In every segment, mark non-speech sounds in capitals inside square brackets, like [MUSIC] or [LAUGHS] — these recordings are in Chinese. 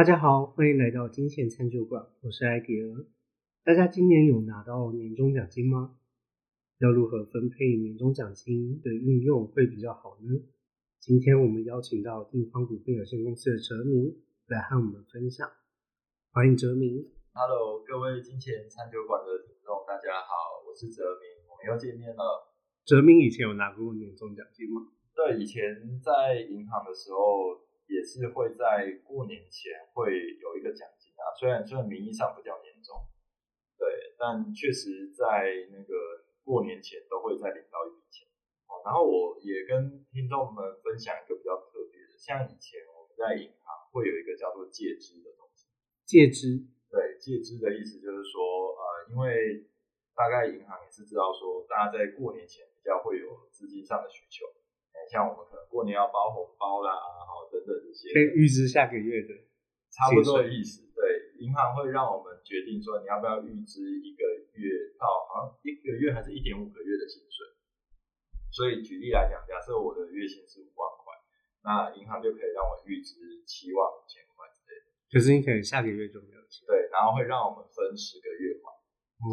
大家好，欢迎来到金钱餐酒馆，我是艾迪尔。大家今年有拿到年终奖金吗？要如何分配年终奖金的运用会比较好呢？今天我们邀请到地方股份有限公司的哲明来和我们分享，欢迎哲明。Hello，各位金钱餐酒馆的听众，大家好，我是哲明，我们又见面了。哲明以前有拿过年终奖金吗？对，以前在银行的时候，也是会在过年前会有一个奖金啊，虽然虽然名义上不叫年终，对，但确实在那个过年前都会再领到一笔钱。哦，然后我也跟听众们分享一个比较特别的，像以前我们在银行会有一个叫做借支的东西。借支，对，借支的意思就是说，呃，因为大概银行也是知道说，大家在过年前比较会有资金上的需求，哎，像我们可能过年要包红包啦，好等等这些，可以预支下个月的。差不多的意思。对，银行会让我们决定说，你要不要预支一个月到好像一个月还是一点五个月的薪水。所以举例来讲，假设我的月薪是五万块，那银行就可以让我预支七万五千块之类的。可是你可能下个月就没有钱。对，然后会让我们分十个月还。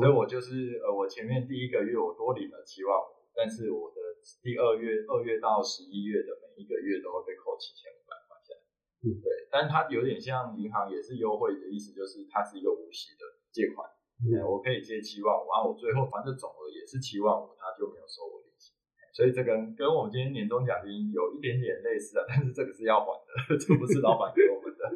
所以我就是呃，我前面第一个月我多领了七万五，但是我的第二月二月到十一月的每一个月都会被扣七千五百块。嗯对，但是它有点像银行也是优惠的意思，就是它是一个无息的借款，嗯呃我可以借七万五，然后我最后还的总额也是七万五，它就没有收我利息。所以这跟跟我们今天年终奖金有一点点类似啊，但是这个是要还的，这不是老板给我们的。[LAUGHS]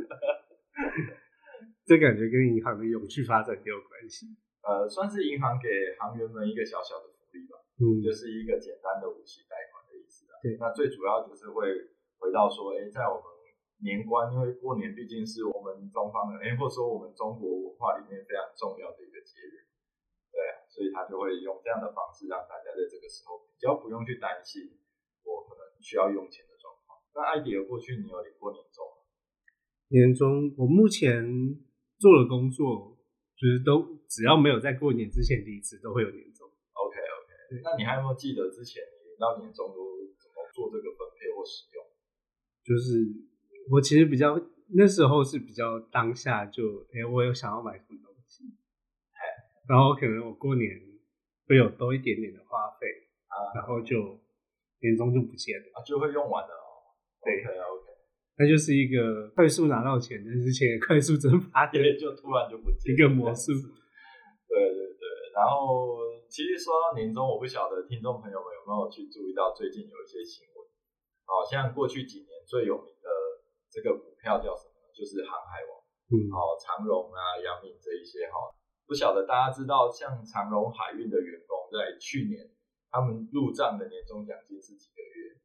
这感觉跟银行的永续发展也有关系。呃，算是银行给行员们一个小小的福利吧。嗯，就是一个简单的无息贷款的意思啊。对那最主要就是会回到说，哎，在我们年关，因为过年毕竟是我们中方的，哎，[LAUGHS] 或者说我们中国文化里面非常重要的一个节日，对啊，所以他就会用这样的方式让大家在这个时候比较不用去担心我可能需要用钱的状况。那艾迪尔过去你有领过年终吗？年终，我目前做的工作就是都只要没有在过年之前离职，都会有年终。OK OK，那你还有没有记得之前你领到年终都怎么做这个分配或使用？就是我其实比较那时候是比较当下就，哎、我有想要买什么东西，然后可能我过年会有多一点点的花费，啊然后就年终就不见了。啊，就会用完了哦。对 OK OK。那就是一个快速拿到钱，但是钱也快速蒸发的 [LAUGHS] 对，就突然就不见一个魔术。对对对，然后其实说到年终，我不晓得听众朋友们有没有去注意到最近有一些新闻，好像过去几年最有名的这个股票叫什么？就是航海王，嗯，哦长荣啊、阳明这一些哈。不晓得大家知道，像长荣海运的员工在去年他们入账的年终奖金是几个月？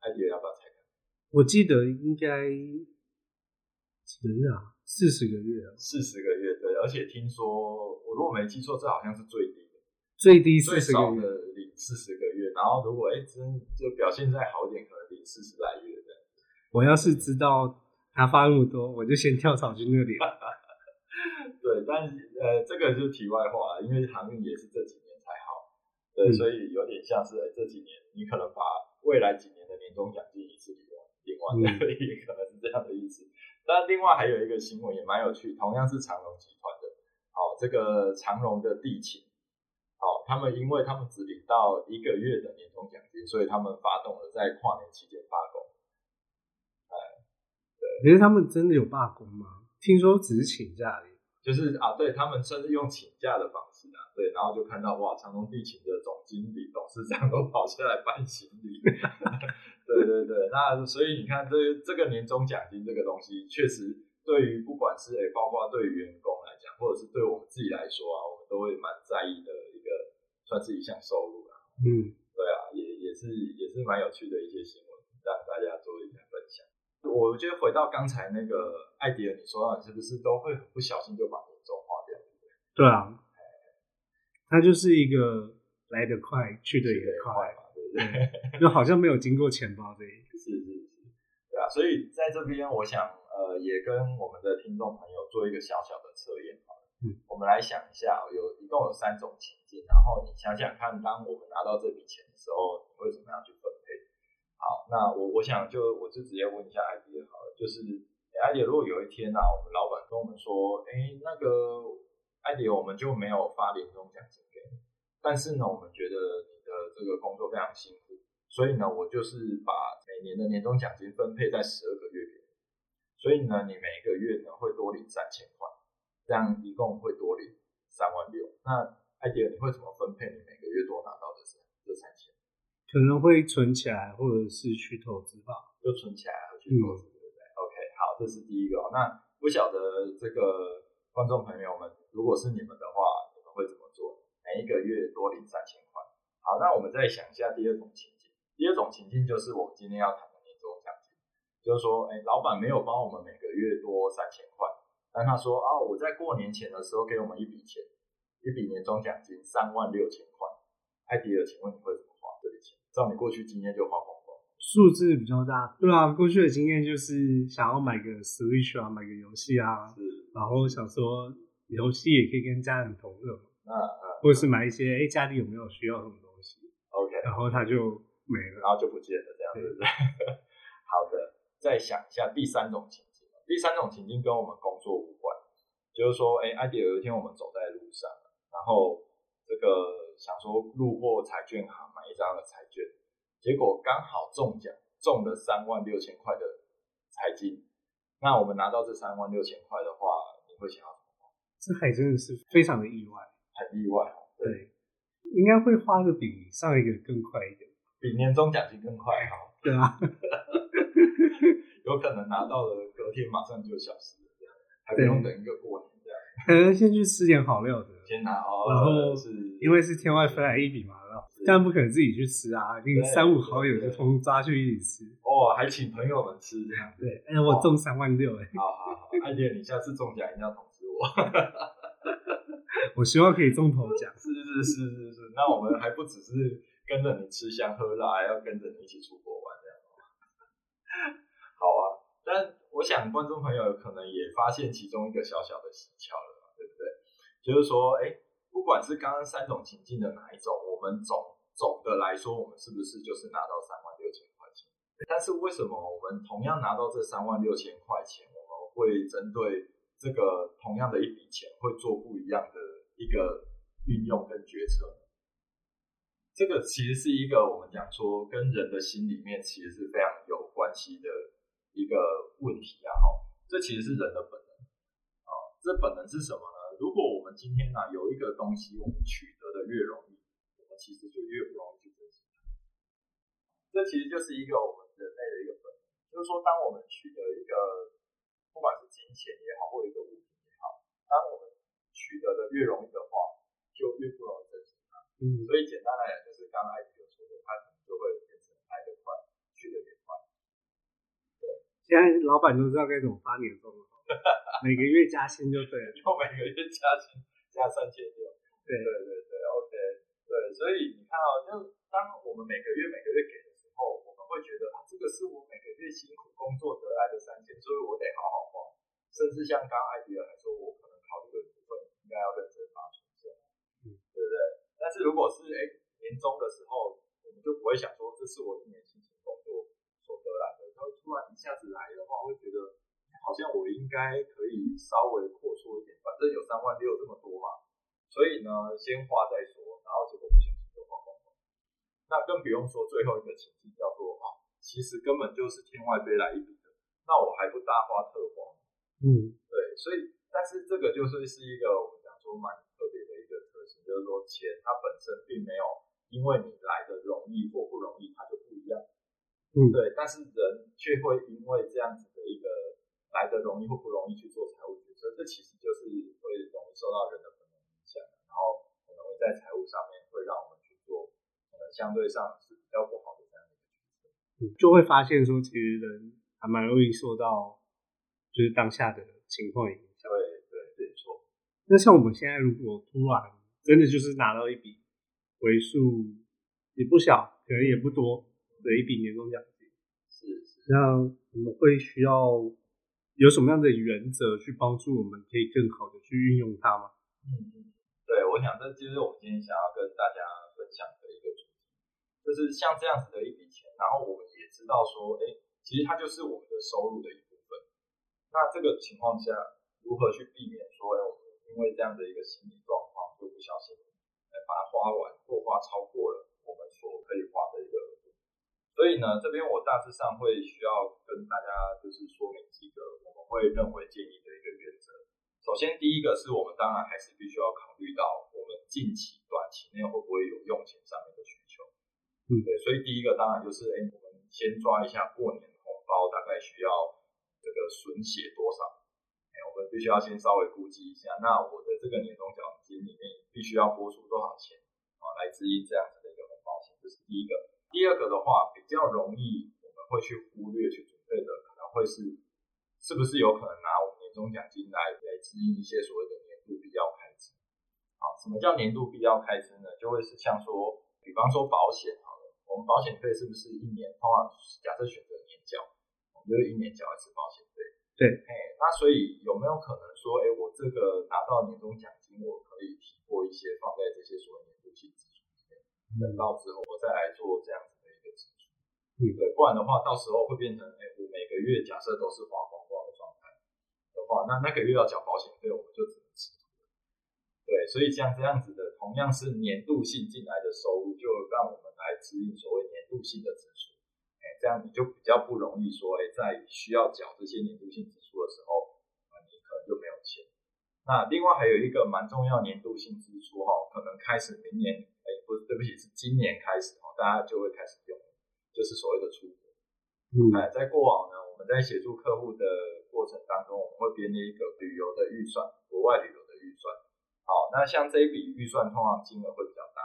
艾迪要不要猜看？我记得应该几个月啊？四十个月啊，四十个月，对，而且听说我如果没记错，这好像是最低的。最低最四十个月。少的领四十个月，然后如果哎真就表现再好一点，可能领四十来月这样。我要是知道他发那么多，我就先跳槽去那里了。[LAUGHS] 对，但是呃这个就是题外话，因为航运也是这几年才好，对，嗯所以有点像是哎这几年你可能把未来几年的年终奖金一次领完，领完嗯的，[LAUGHS] 也可能是这样的意思。但另外还有一个新闻也蛮有趣，同样是长隆集团的，好，这个长隆的地勤。好，他们因为他们只领到一个月的年终奖金，所以他们发动了在跨年期间罢工。可是他们真的有罢工吗？听说只是请假而已。就是啊，对他们甚至用请假的方式啊，对，然后就看到哇，长隆地勤的总经理、董事长都跑下来搬行李，[LAUGHS] 对对对，那所以你看这这个年终奖金这个东西，确实对于不管是诶，包括对于员工来讲，或者是对我们自己来说啊，我们都会蛮在意的一个，算是一项收入啦。嗯，对啊，也也是也是蛮有趣的一些新闻，让大家做一下。我觉得回到刚才那个艾迪尔，你说到你是不是都会很不小心就把年终花掉？对啊，它就是一个来得快，去得也快，快嘛，对不对？就好像没有经过钱包这一。是是是，对啊。所以在这边，我想呃，也跟我们的听众朋友做一个小小的测验好了。嗯，我们来想一下，有一共有三种情境，然后你想想看，当我们拿到这笔钱的时候，你会怎么样去分配？好，那我我想就我就直接问一下艾迪好了，就是，哎，艾迪，如果有一天呢、我们老板跟我们说，哎，那个艾迪，我们就没有发年终奖金给你，但是呢，我们觉得你的这个工作非常辛苦，所以呢，我就是把每年的年终奖金分配在十二个月给你，所以呢，你每一个月呢会多领三千块，这样一共会多领三万六。那艾迪，你会怎么分配你每个月多拿到？可能会存起来，或者是去投资吧。就存起来和去投资，对不对？OK，好，这是第一个、那不晓得这个观众朋友们，如果是你们的话，你们会怎么做？每一个月多领三千块。好，那我们再想一下第二种情境。第二种情境就是我们今天要谈的年终奖金，就是说，哎，老板没有帮我们每个月多三千块，但他说啊，我在过年前的时候给我们一笔钱，一笔年终奖金三万六千块。艾迪尔，请问你会怎么？照你过去经验就花光光。数字比较大，对啊，过去的经验就是想要买个 Switch 啊，买个游戏啊，是，然后想说游戏也可以跟家人同乐嘛，啊啊或者是买一些哎家里有没有需要什么东西，，OK，然后它就没了。然后就不见了，这样对不对？[LAUGHS] 好的，再想一下第三种情境。第三种情境跟我们工作无关，就是说，哎，艾迪有一天我们走在路上，然后这个想说路过彩券行张的彩券，结果刚好中奖，中了三万六千块的彩金。那我们拿到这三万六千块的话，你会想要怎么花？这还真的是非常的意外，很意外哦，对，对，应该会花的比上一个更快一点。比年终奖金更快哈，对啊，[LAUGHS] 有可能拿到了隔天马上就消失了，这样还不用等一个过年这样。可能先去吃点好料的，先拿哦，然后是因为是天外飞来一笔嘛，但不可能自己去吃啊，那个三五好友就通通抓去一起吃。哦，还请朋友们吃这样。对，哎，我中三万六，哎，好好好，艾姐，你下次中奖一定要通知我。[LAUGHS] 我希望可以中头奖。[LAUGHS] 是是是是是，那我们还不只是跟着你吃香喝辣，还要跟着你一起出国玩这样。[LAUGHS] 好啊，但我想观众朋友可能也发现其中一个小小的蹊跷了嘛，对不对？就是说，哎，不管是刚刚三种情境的哪一种，我们总总的来说，我们是不是就是拿到三万六千块钱？但是为什么我们同样拿到这三万六千块钱，我们会针对这个同样的一笔钱，会做不一样的一个运用跟决策？这个其实是一个我们讲说跟人的心里面其实是非常有关系的一个问题啊，哈，这其实是人的本能啊，这本能是什么呢？如果我们今天呢、有一个东西，我们取得的越容易，其实就越不容易去珍惜它。这其实就是一个我们人类的一个本能，就是说，当我们取得一个不管是金钱也好，或一个物品也好，当我们取得的越容易的话，就越不容易珍惜它。嗯，所以简单来讲，就是刚刚艾迪有说的，它可能就会变成来得快，去得也快。对现在老板都知道该怎么发年终了，[LAUGHS] 每个月加薪就对了。[LAUGHS] 以后每个月加薪加三千六。对对对对，OK，对，所以你看哦，就当我们每个月每个月给的时候，我们会觉得啊，这个是我每个月辛苦工作得来的三千，所以我得好好花。甚至像刚刚艾迪尔还说，我可能考虑的部分应该要认真发出这样，嗯对不对？但是如果是哎年终的时候，我们就不会想说这是我一年辛勤工作所得来的，然后突然一下子来的话，会觉得好像我应该可以稍微扩缩一点，反正有三万六这么多嘛，所以呢，先花再那更不用说最后一个情境叫做啊，其实根本就是天外飞来一笔的，那我还不大花特花。嗯，对，所以但是这个就是是一个我们讲说蛮特别的一个特性，就是说钱它本身并没有因为你来的容易或不容易，它就不一样。嗯对，但是人却会因为这样子的一个来的容易或不容易去做财务决策，这其实就是会容易受到人的本能影响，然后可能会在财务上面会让我们相对上是比较不好的这样的一个决策。嗯就会发现说，其实人还蛮容易受到就是当下的情况影响。对对，没错。那像我们现在如果突然真的就是拿到一笔为数也不小，可能也不多的一笔年终奖金，是是。那我们会需要有什么样的原则去帮助我们可以更好的去运用它吗？嗯，嗯，对，我想这就是我们今天想要跟大家就是像这样子的一笔钱，然后我们也知道说，哎，其实它就是我们的收入的一部分。那这个情况下，如何去避免说，哎，我们因为这样的一个心理状况，就不小心，哎，把它花完或花超过了我们所可以花的一个。所以呢，这边我大致上会需要跟大家就是说明几个我们会认为建议的一个原则。首先，第一个是我们当然还是必须要考虑到我们近期、短期内会不会有用钱上面。嗯，对，所以第一个当然就是，哎，我们先抓一下过年红包大概需要这个损血多少，哎，我们必须要先稍微估计一下，那我的这个年终奖金里面必须要拨出多少钱啊，来支应这样子的一个红包钱，这是第一个。第二个的话，比较容易我们会去忽略去准备的，可能会是是不是有可能拿我们年终奖金来来支应一些所谓的年度必要开支。好，什么叫年度必要开支呢？就会是像说，比方说保险好了，我们保险费是不是一年通常假设选择年缴，我们就是一年缴一次保险费。对，哎，那所以有没有可能说，哎，我这个拿到年终奖金，我可以提拨一些放在这些所谓年度性支出里面，等到之后我再来做这样子的一个支出。嗯，对，不然的话，到时候会变成，哎，我每个月假设都是花光光的状态的话，那那个月要缴保险费，我们就只能吃。对，所以像这样子的，同样是年度性进来的收入，就让我们来指引所谓年度性的支出。哎，这样你就比较不容易说，哎，在需要缴这些年度性支出的时候，啊，你可能就没有钱。那另外还有一个蛮重要年度性支出哈，可能开始明年，哎，不是，对不起，是今年开始哈，大家就会开始用，就是所谓的出国。嗯，哎，在过往呢，我们在协助客户的过程当中，我们会编列一个旅游的预算，国外旅游的预算。好，那像这一笔预算，通常金额会比较大。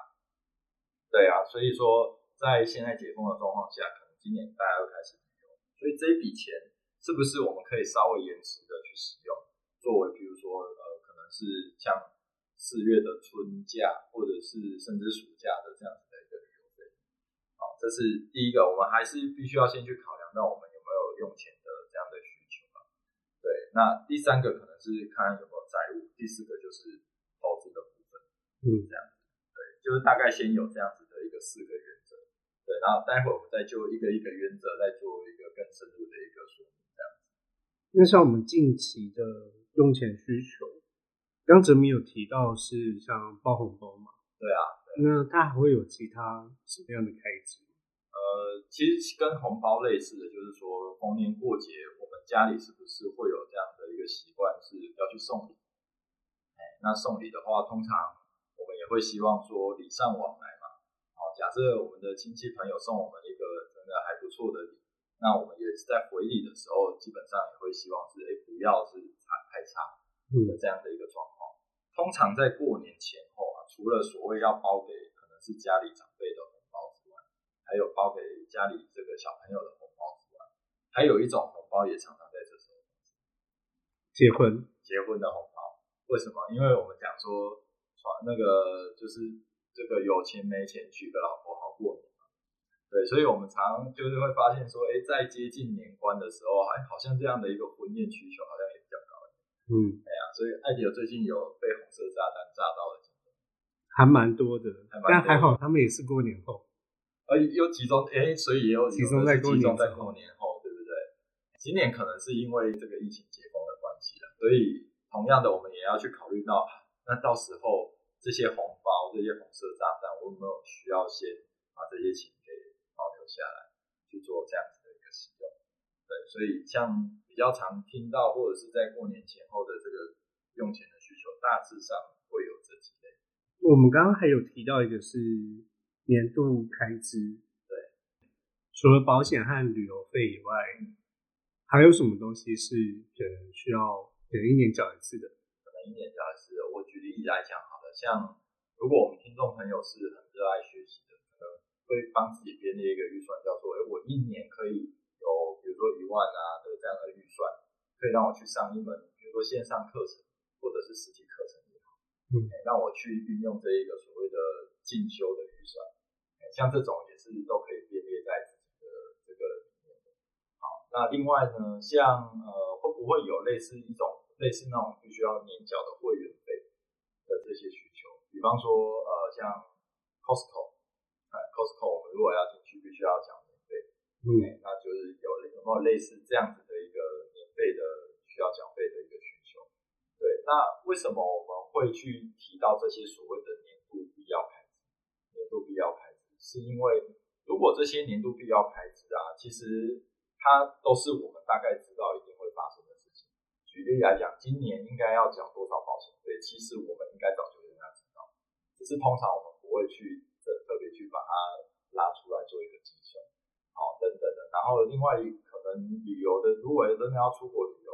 对啊，所以说在现在解封的状况下，可能今年大家都开始旅游，所以这一笔钱是不是我们可以稍微延迟的去使用，作为比如说呃，可能是像四月的春假，或者是甚至暑假的这样子的一个旅游费。好，这是第一个，我们还是必须要先去考量到我们有没有用钱的这样的需求啊。对，那第三个可能是看有没有债务，第四个就是。嗯，这样子，对，就是大概先有这样子的一个四个原则，对，然后待会儿我们再就一个一个原则再做一个更深入的一个说明，这样子。那像我们近期的用钱需求，刚哲明有提到是像包红包嘛，对啊，那它还会有其他什么样的开支？呃，其实跟红包类似的，就是说逢年过节，我们家里是不是会有这样的一个习惯，是要去送礼？哎，那送礼的话，通常也会希望说礼尚往来嘛。好，假设我们的亲戚朋友送我们一个真的还不错的礼，那我们也是在回礼的时候，基本上也会希望是，哎，不要是差太差的这样的一个状况。通常在过年前后啊，除了所谓要包给可能是家里长辈的红包之外，还有包给家里这个小朋友的红包之外，还有一种红包也常常在这时候结婚，结婚的红包。为什么？因为我们讲说，传那个就是这个有钱没钱娶个老婆好过年嘛。对，所以我们常就是会发现说，哎，在接近年关的时候，哎，好像这样的一个婚宴需求好像也比较高一点。嗯，哎呀，所以艾迪尔最近有被红色炸弹炸到的还蛮多的，还蛮多的但还好他们也是过年后。呃，又集中，哎，所以也有集中在集中在过年后，对不对？今年可能是因为这个疫情解封的关系了，所以同样的，我们也要去考虑到，那到时候这些红包、这些红色炸弹，我有没有需要先把这些钱给保留下来，去做这样子的一个使用？对，所以像比较常听到或者是在过年前后的这个用钱的需求，大致上会有这几类。我们刚刚还有提到一个是年度开支，对，除了保险和旅游费以外，还有什么东西是可能需要可能一年缴一次的？可能一年缴一次的。我举例来讲像如果我们听众朋友是很热爱学习的，可能会帮自己编列一个预算，叫做，哎，我一年可以有，比如说一万啊的这样的预算，可以让我去上一门，比如说线上课程或者是实体课程也好，嗯哎让我去运用这一个所谓的进修的预算，哎像这种也是都可以编列在自己的这个里面的。好，那另外呢，像呃会不会有类似一种类似那种必须要年缴的会员费的这些需求？比方说呃像 Costco，哎 Costco 我们如果要进去必须要缴年费，嗯，哎那就是有有没有类似这样子的一个年费的需要缴费的一个需求？对，那为什么我们会去提到这些所谓的年度必要开支？年度必要开支是因为，如果这些年度必要开支啊，其实它都是我们大概知道一定会发生的事情。举例来讲，今年应该要缴多少保险费，其实我们应该早就应该知道，只是通常我们不会去特特别去把它拉出来做一个计算，好，等等的。然后另外一可能旅游的，如果真的要出国旅游，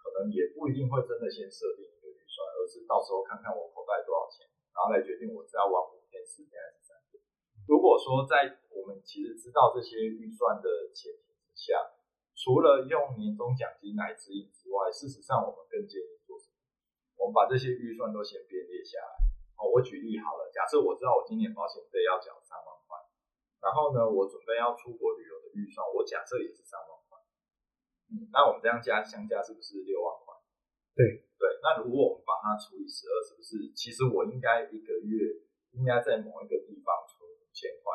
可能也不一定会真的先设定一个预算。而是到时候看看我口袋多少钱，然后来决定我是要玩五天、四天还是三天。如果说在我们其实知道这些预算的前提之下，除了用年终奖金来指引之外，事实上我们更建议？我们把这些预算都先编列下来。哦，我举例好了，假设我知道我今年保险费要缴三万块，然后呢，我准备要出国旅游的预算，我假设也是三万块。嗯，那我们这样加相加是不是六万块？对。对，那如果我们把它除以十二，是不是其实我应该一个月应该在某一个地方存五千块，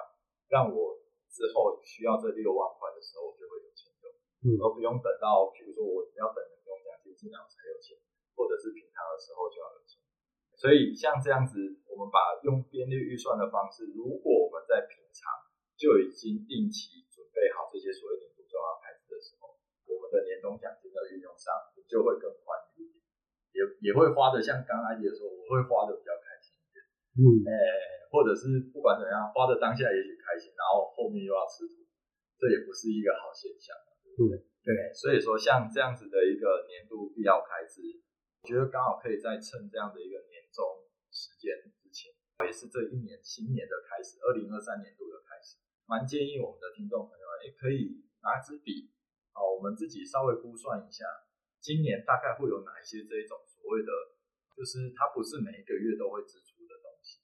让我之后需要这六万块的时候我就会有钱用，嗯，而不用等到比如说我要等年终奖金进来才有钱，或者是平常的时候就要有钱。所以像这样子，我们把用编列预算的方式，如果我们在平常就已经定期准备好这些所谓年度重要开支的时候，我们的年终奖金的运用上就会更宽裕。也也会花的，像刚阿姐说，我会花的比较开心一点，嗯，哎，或者是不管怎样，花的当下也许开心，然后后面又要吃土，这也不是一个好现象，对不对？对，所以说像这样子的一个年度必要开支，我觉得刚好可以在趁这样的一个年终时间之前，也是这一年新年的开始，二零二三年度的开始，蛮建议我们的听众朋友，也可以拿支笔，好，我们自己稍微估算一下，今年大概会有哪一些这一种。所谓的就是它不是每一个月都会支出的东西，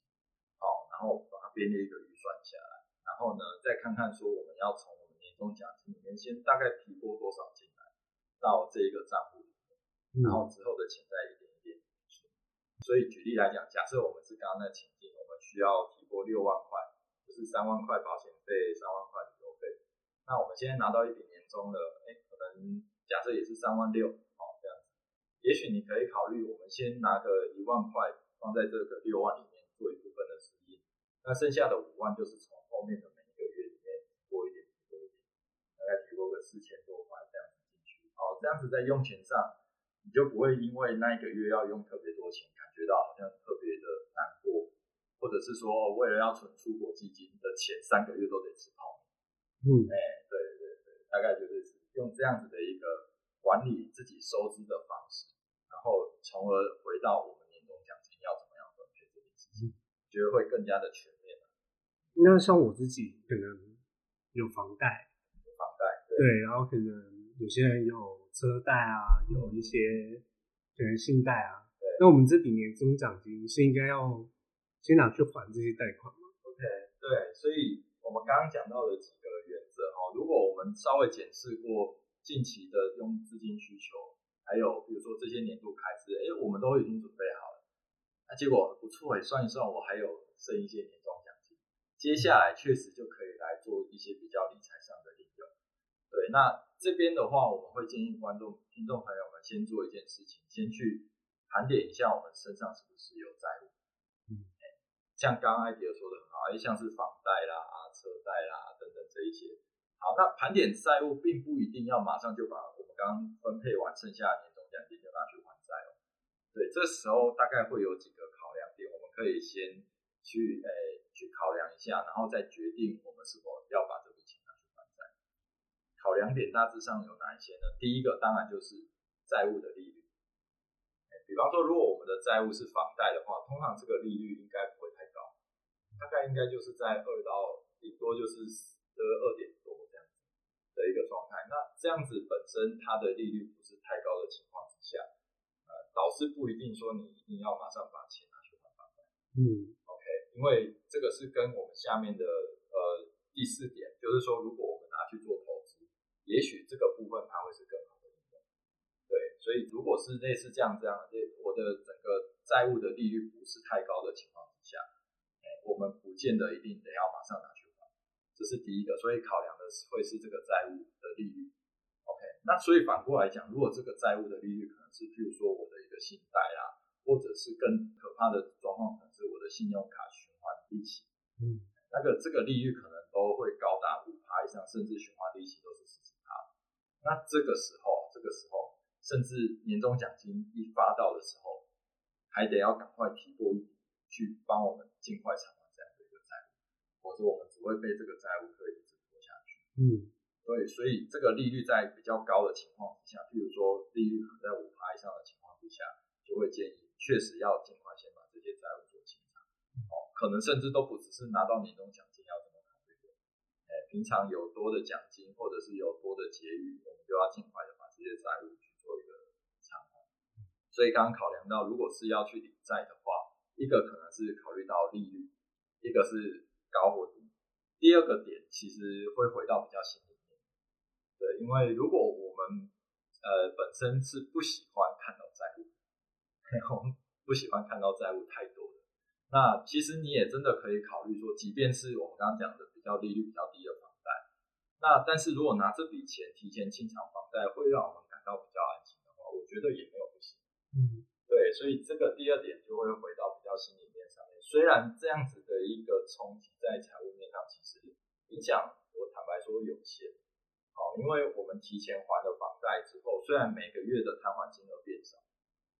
好，然后把它编列一个预算下来，然后呢再看看说我们要从我们年终奖金里面先大概提拨多少进来到这一个账户，然后之后的钱再一点一点出。所以举例来讲，假设我们是刚刚那情境，我们需要提拨六万块，就是三万块保险费，三万块旅游费，那我们现在拿到一笔年终的，哎，可能假设也是三万六。好这样子也许你可以考虑，我们先拿个一万块放在这个六万里面做一部分的适应，那剩下的五万就是从后面的每一个月里面拨一点，拨一点，大概提拨个四千多块这样子进去。好，这样子在用钱上，你就不会因为那一个月要用特别多钱，感觉到好像特别的难过，或者是说为了要存出国基金的钱，三个月都得吃泡面。嗯，哎，对对对，大概就是用这样子的一个管理自己收支的方式。然后，从而回到我们年终奖金要怎么样分配这件事情，觉得会更加的全面。那像我自己可能有房贷，有房贷对，然后可能有些人有车贷啊，有一些可能信贷啊。对，那我们这笔年终奖金是应该要先拿去还这些贷款吗？OK，对，所以我们刚刚讲到的几个原则哦，如果我们稍微检视过近期的用资金需求。还有比如说这些年度开支，哎，我们都已经准备好了，那结果不错哎，算一算我还有剩一些年终奖金，接下来确实就可以来做一些比较理财上的应用。对，那这边的话，我们会建议观众、听众朋友们先做一件事情，先去盘点一下我们身上是不是有债务。嗯，像刚刚艾迪尔说的很好，哎，像是房贷啦、车贷啦等等这一些。好，那盘点债务并不一定要马上就把我们刚分配完剩下的年终奖金就拿去还债哦。对，这时候大概会有几个考量点，我们可以先去诶去考量一下，然后再决定我们是否要把这笔钱拿去还债。考量点大致上有哪一些呢？第一个当然就是债务的利率。比方说，如果我们的债务是房贷的话，通常这个利率应该不会太高，大概应该就是在二到顶多就是呃二点多这样子。的一个状态，那这样子本身它的利率不是太高的情况之下，呃，导师不一定说你一定要马上把钱拿去还房贷。嗯，OK，因为这个是跟我们下面的呃第四点，就是说如果我们拿去做投资，也许这个部分它会是更好的利润。对，所以如果是类似这样这样，我的整个债务的利率不是太高的情况之下，哎，我们不见得一定得要马上拿去还。这是第一个，所以考量的是会是这个债务的利率。OK，那所以反过来讲，如果这个债务的利率可能是，譬如说我的一个信贷啊，或者是更可怕的状况，可能是我的信用卡循环利息，嗯，那个这个利率可能都会高达五趴以上，甚至循环利息都是十。那这个时候，这个时候，甚至年终奖金一发到的时候，还得要赶快提拨一笔去帮我们尽快偿还这样的一个债务，否则我们只会被这个债务可以一直拖下去。嗯，对，所以这个利率在比较高的情况之下，譬如说利率可能在五趴以上的情况之下，就会建议确实要尽快先把这些债务做清偿。哦，可能甚至都不只是拿到年终奖平常有多的奖金或者是有多的结余，我们就要尽快的把这些债务去做一个偿还。所以刚刚考量到，如果是要去理债的话，一个可能是考虑到利率，一个是高或低。第二个点其实会回到比较心里面，对，因为如果我们呃本身是不喜欢看到债务，[LAUGHS] 我们不喜欢看到债务太多的，那其实你也真的可以考虑说，即便是我们刚刚讲的比较利率比较低的，那但是如果拿这笔钱提前清偿房贷，会让我们感到比较安心的话，我觉得也没有不行。嗯，对，所以这个第二点就会回到比较心里面上面。虽然这样子的一个冲击在财务面上其实影响，我坦白说有限。好，因为我们提前还了房贷之后，虽然每个月的摊还金额变少，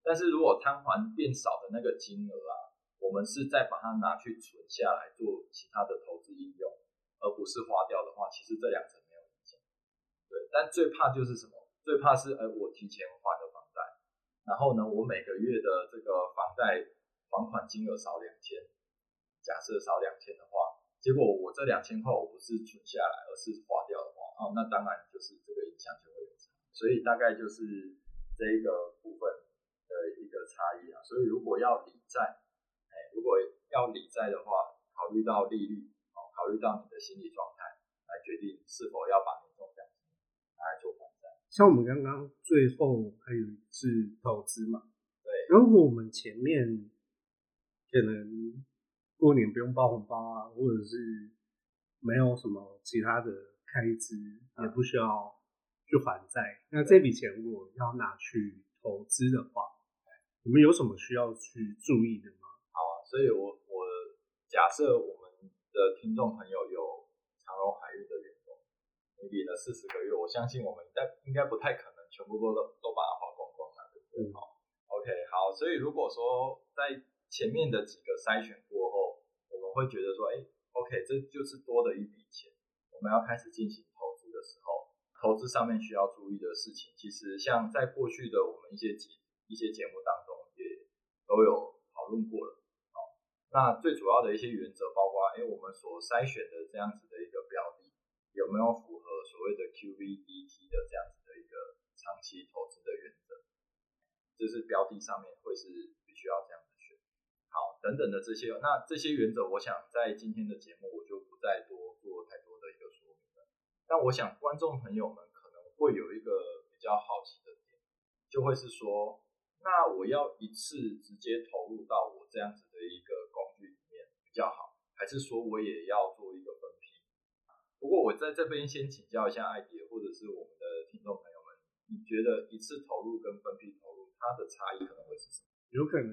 但是如果摊还变少的那个金额啊，我们是再把它拿去存下来做其他的投资应用，而不是花掉的话，其实这两层没有影响。对，但最怕就是什么？最怕是，哎，我提前还了房贷。然后呢，我每个月的这个房贷还款金额少两千，假设少两千的话，结果我这两千块我不是存下来，而是花掉的话，哦，那当然就是这个影响就会有差。所以大概就是这一个部分的一个差异啊。所以如果要理债，哎，如果要理债的话，考虑到利率，考虑到你的心理状态，来决定是否要把年终奖金拿来做还债。像我们刚刚最后还有是投资嘛，对，如果我们前面可能过年不用包红包啊，或者是没有什么其他的开支，也不需要去还债，那这笔钱如果要拿去投资的话，我们有什么需要去注意的吗？好啊，所以我我假设我们的听众朋友有长荣海运的员工，你领了四十个月，我相信我们应该应该不太可能全部都都把它花光光了，对不对？嗯好，OK，好，所以如果说在前面的几个筛选过后，我们会觉得说，哎，OK，这就是多的一笔钱，我们要开始进行投资的时候，投资上面需要注意的事情，其实像在过去的我们一些节一些节目当中也都有讨论过了。那最主要的一些原则因为，我们所筛选的这样子的一个标的，有没有符合所谓的 QVDT 的这样子的一个长期投资的原则？这是标的上面会是必须要这样子选。好，等等的这些，那这些原则，我想在今天的节目我就不再多做太多的一个说明了。但我想观众朋友们可能会有一个比较好奇的点，就会是说，那我要一次直接投入到我这样子的一个工具里面比较好，还是说我也要做一个分批？不过我在这边先请教一下艾迪，或者是我们的听众朋友们，你觉得一次投入跟分批投入它的差异可能会是什么？有可能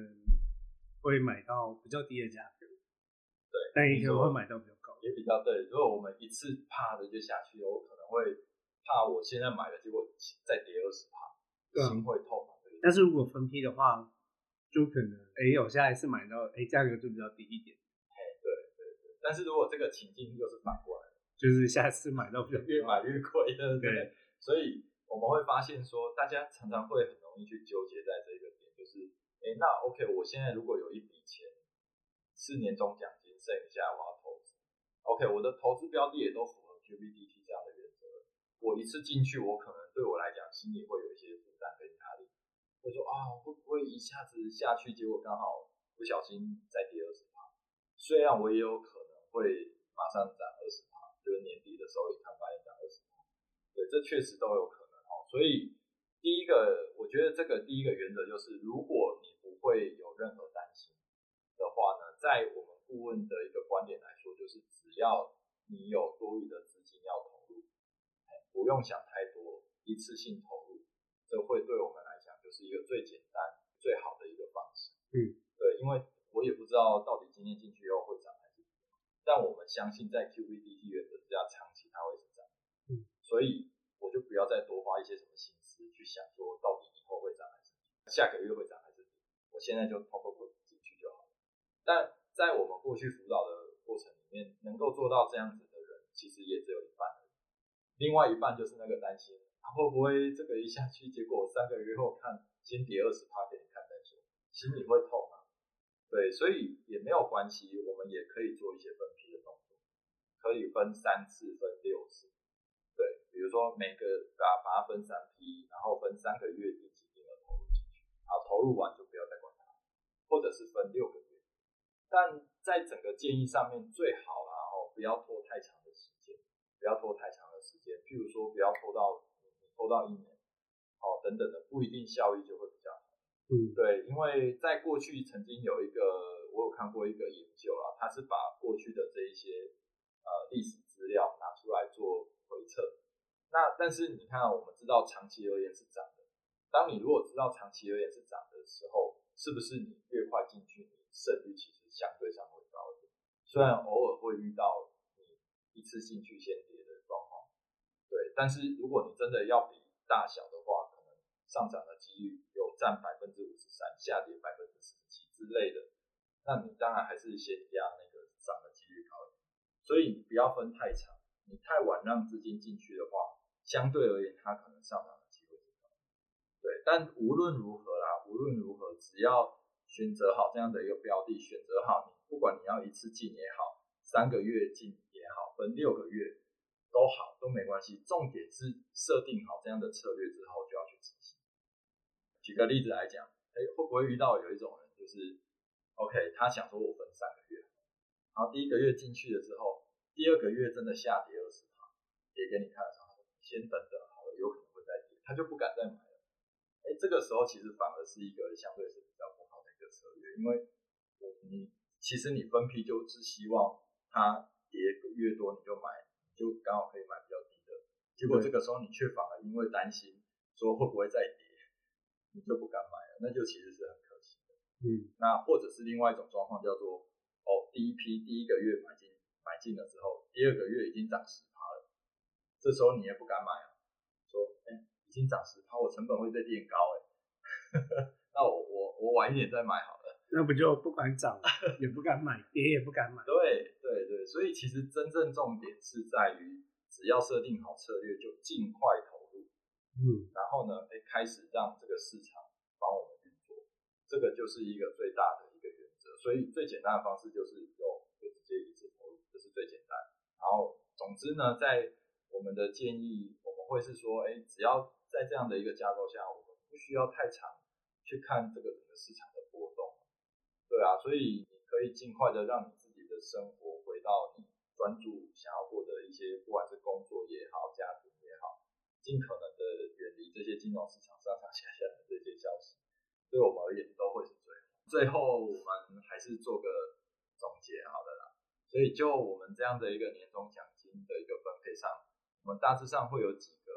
会买到比较低的价格，对，但也可能会买到比较高。也比较对。如果我们一次啪的就下去，我可能会怕我现在买了，结果再跌二十趴，心会痛嘛，对？但是如果分批的话，就可能哎，有下一次买到哎价格就比较低一点。但是如果这个情境又是反过来，就是下次买到越买越贵，对不对？对所以我们会发现说，大家常常会很容易去纠结在这个点，就是，哎，那 OK，我现在如果有一笔钱是年终奖金，剩下我要投资，OK，我的投资标的也都符合 QBDT 这样的原则，我一次进去，我可能对我来讲心里会有一些负担跟压力，我说啊，会不会一下子下去，结果刚好不小心再跌二十趴？虽然我也有可能会马上涨二十趴，就是年底的时候一看发现涨二十趴，对，这确实都有可能哦。所以第一个，我觉得这个第一个原则就是，如果你不会有任何担心的话呢，在我们顾问的一个观点来说，就是只要你有多余的资金要投入，不用想太多，一次性投入，这会对我们来讲就是一个最简单、最好的一个方式。嗯，对，因为我也不知道到底今天进去又后会。相信在 QVDT 原则之下，长期它会成长。嗯，所以我就不要再多花一些什么心思去想说到底以后会涨还是跌，下个月会涨还是跌，我现在就通过过进去就好了。但在我们过去辅导的过程里面，能够做到这样子的人，其实也只有一半而已。另外一半就是那个担心，他会不会这个一下去，结果三个月后看先跌二十趴给你看再说，心里会痛啊。对，所以也没有关系，我们也可以做一些分批的动作，可以分三次、分六次。对，比如说每个把把它分三批，然后分三个月定期定额投入进去，好，投入完就不要再管它，或者是分六个月。但在整个建议上面，最好啦哦，不要拖太长的时间，不要拖太长的时间。譬如说，不要拖到你拖到一年，哦等等的，不一定效益就会。嗯，对，因为在过去曾经有一个，我有看过一个研究啊，它是把过去的这一些呃历史资料拿出来做回测。那但是你看，我们知道长期而言是涨的。当你如果知道长期而言是涨的时候，是不是你越快进去，你胜率其实相对上会高一点？虽然偶尔会遇到你一次性去先跌的状况，对，但是如果你真的要比大小的话，上涨的几率有占百分之五十三，下跌百分之四十七之类的，那你当然还是先压那个涨的几率高一点。所以你不要分太长，你太晚让资金进去的话，相对而言它可能上涨的机会是高。对，但无论如何啦，无论如何，只要选择好这样的一个标的，选择好你，不管你要一次进也好，三个月进也好，分六个月都好，都没关系。重点是设定好这样的策略之后，就要去执行。举个例子来讲，哎，会不会遇到有一种人，就是，OK，他想说我分三个月，然后第一个月进去了之后，第二个月真的下跌二十趴，跌给你看的时候，先等等好了，有可能会再跌，他就不敢再买了。哎，这个时候其实反而是一个相对是比较不好的一个策略，因为我你其实你分批就是希望它跌越多你就买，你就刚好可以买比较低的，结果这个时候你却反而因为担心说会不会再跌，你就不敢买了，那就其实是很可惜的。嗯，那或者是另外一种状况叫做，哦，第一批第一个月买进买进了之后，第二个月已经涨十趴了，这时候你也不敢买啊，说，哎。已经涨十趴，我成本会再变高哎，[LAUGHS] 那我我我晚一点再买好了。那不就不管涨也不敢买，跌也不敢买。[LAUGHS] 对对对，所以其实真正重点是在于，只要设定好策略，就尽快投入。嗯，然后呢，哎，开始让这个市场帮我们运作，这个就是一个最大的一个原则。所以最简单的方式就是有就直接一次投入，这是最简单。然后总之呢，在我们的建议，我们会是说，哎，只要在这样的一个架构下，我们不需要太长去看这个整个市场的波动，对啊，所以你可以尽快的让你自己的生活回到你专注想要过的一些，不管是工作也好，家庭，尽可能的远离这些金融市场上上下下的这些消息，对我们而言都会是最好。最后我们还是做个总结好的啦，所以就我们这样的一个年终奖金的一个分配上，我们大致上会有几个。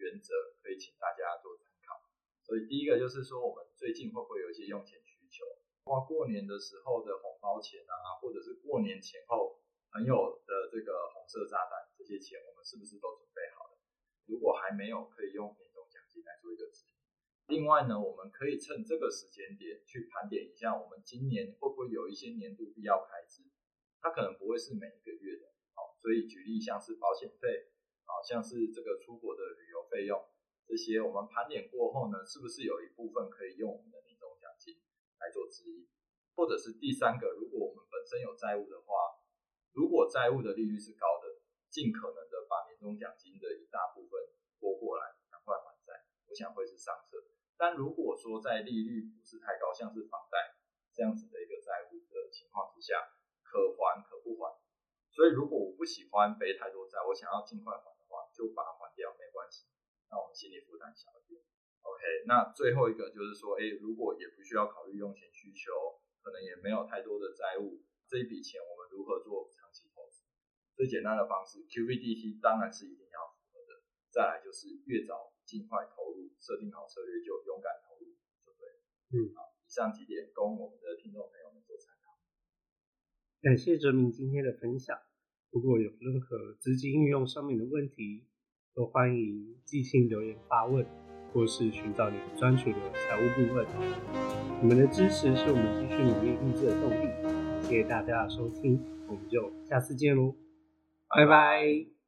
原则可以请大家做参考，所以第一个就是说，我们最近会不会有一些用钱需求？包括过年的时候的红包钱啊，或者是过年前后朋友的这个红色炸弹，这些钱我们是不是都准备好了？如果还没有，可以用年终奖金来做一个指引。另外呢，我们可以趁这个时间点去盘点一下，我们今年会不会有一些年度必要开支？它可能不会是每一个月的，好，所以举例像是保险费。好像是这个出国的旅游费用，这些我们盘点过后呢，是不是有一部分可以用我们的年终奖金来做指引？或者是第三个，如果我们本身有债务的话，如果债务的利率是高的，尽可能的把年终奖金的一大部分拨过来，赶快还会是上策。但如果说在利率不是太高，像是房贷这样子的一个债务的情况之下，可还可不还。所以如果我不喜欢背太多债，我想要尽快还的话。就把它还掉没关系，那我们心理负担小一点。OK，那最后一个就是说，哎，如果也不需要考虑用钱需求，可能也没有太多的债务，这一笔钱我们如何做长期投资？最简单的方式，QVDT 当然是一定要符合的。再来就是越早尽快投入，设定好策略就勇敢投入就对。嗯，好，以上几点供我们的听众朋友们做参考。感谢哲明今天的分享。如果有任何资金运用上面的问题，都欢迎寄信留言发问，或是寻找你们专属的财务顾问。你们的支持是我们继续努力录制的动力。谢谢大家的收听，我们就下次见喽，拜拜。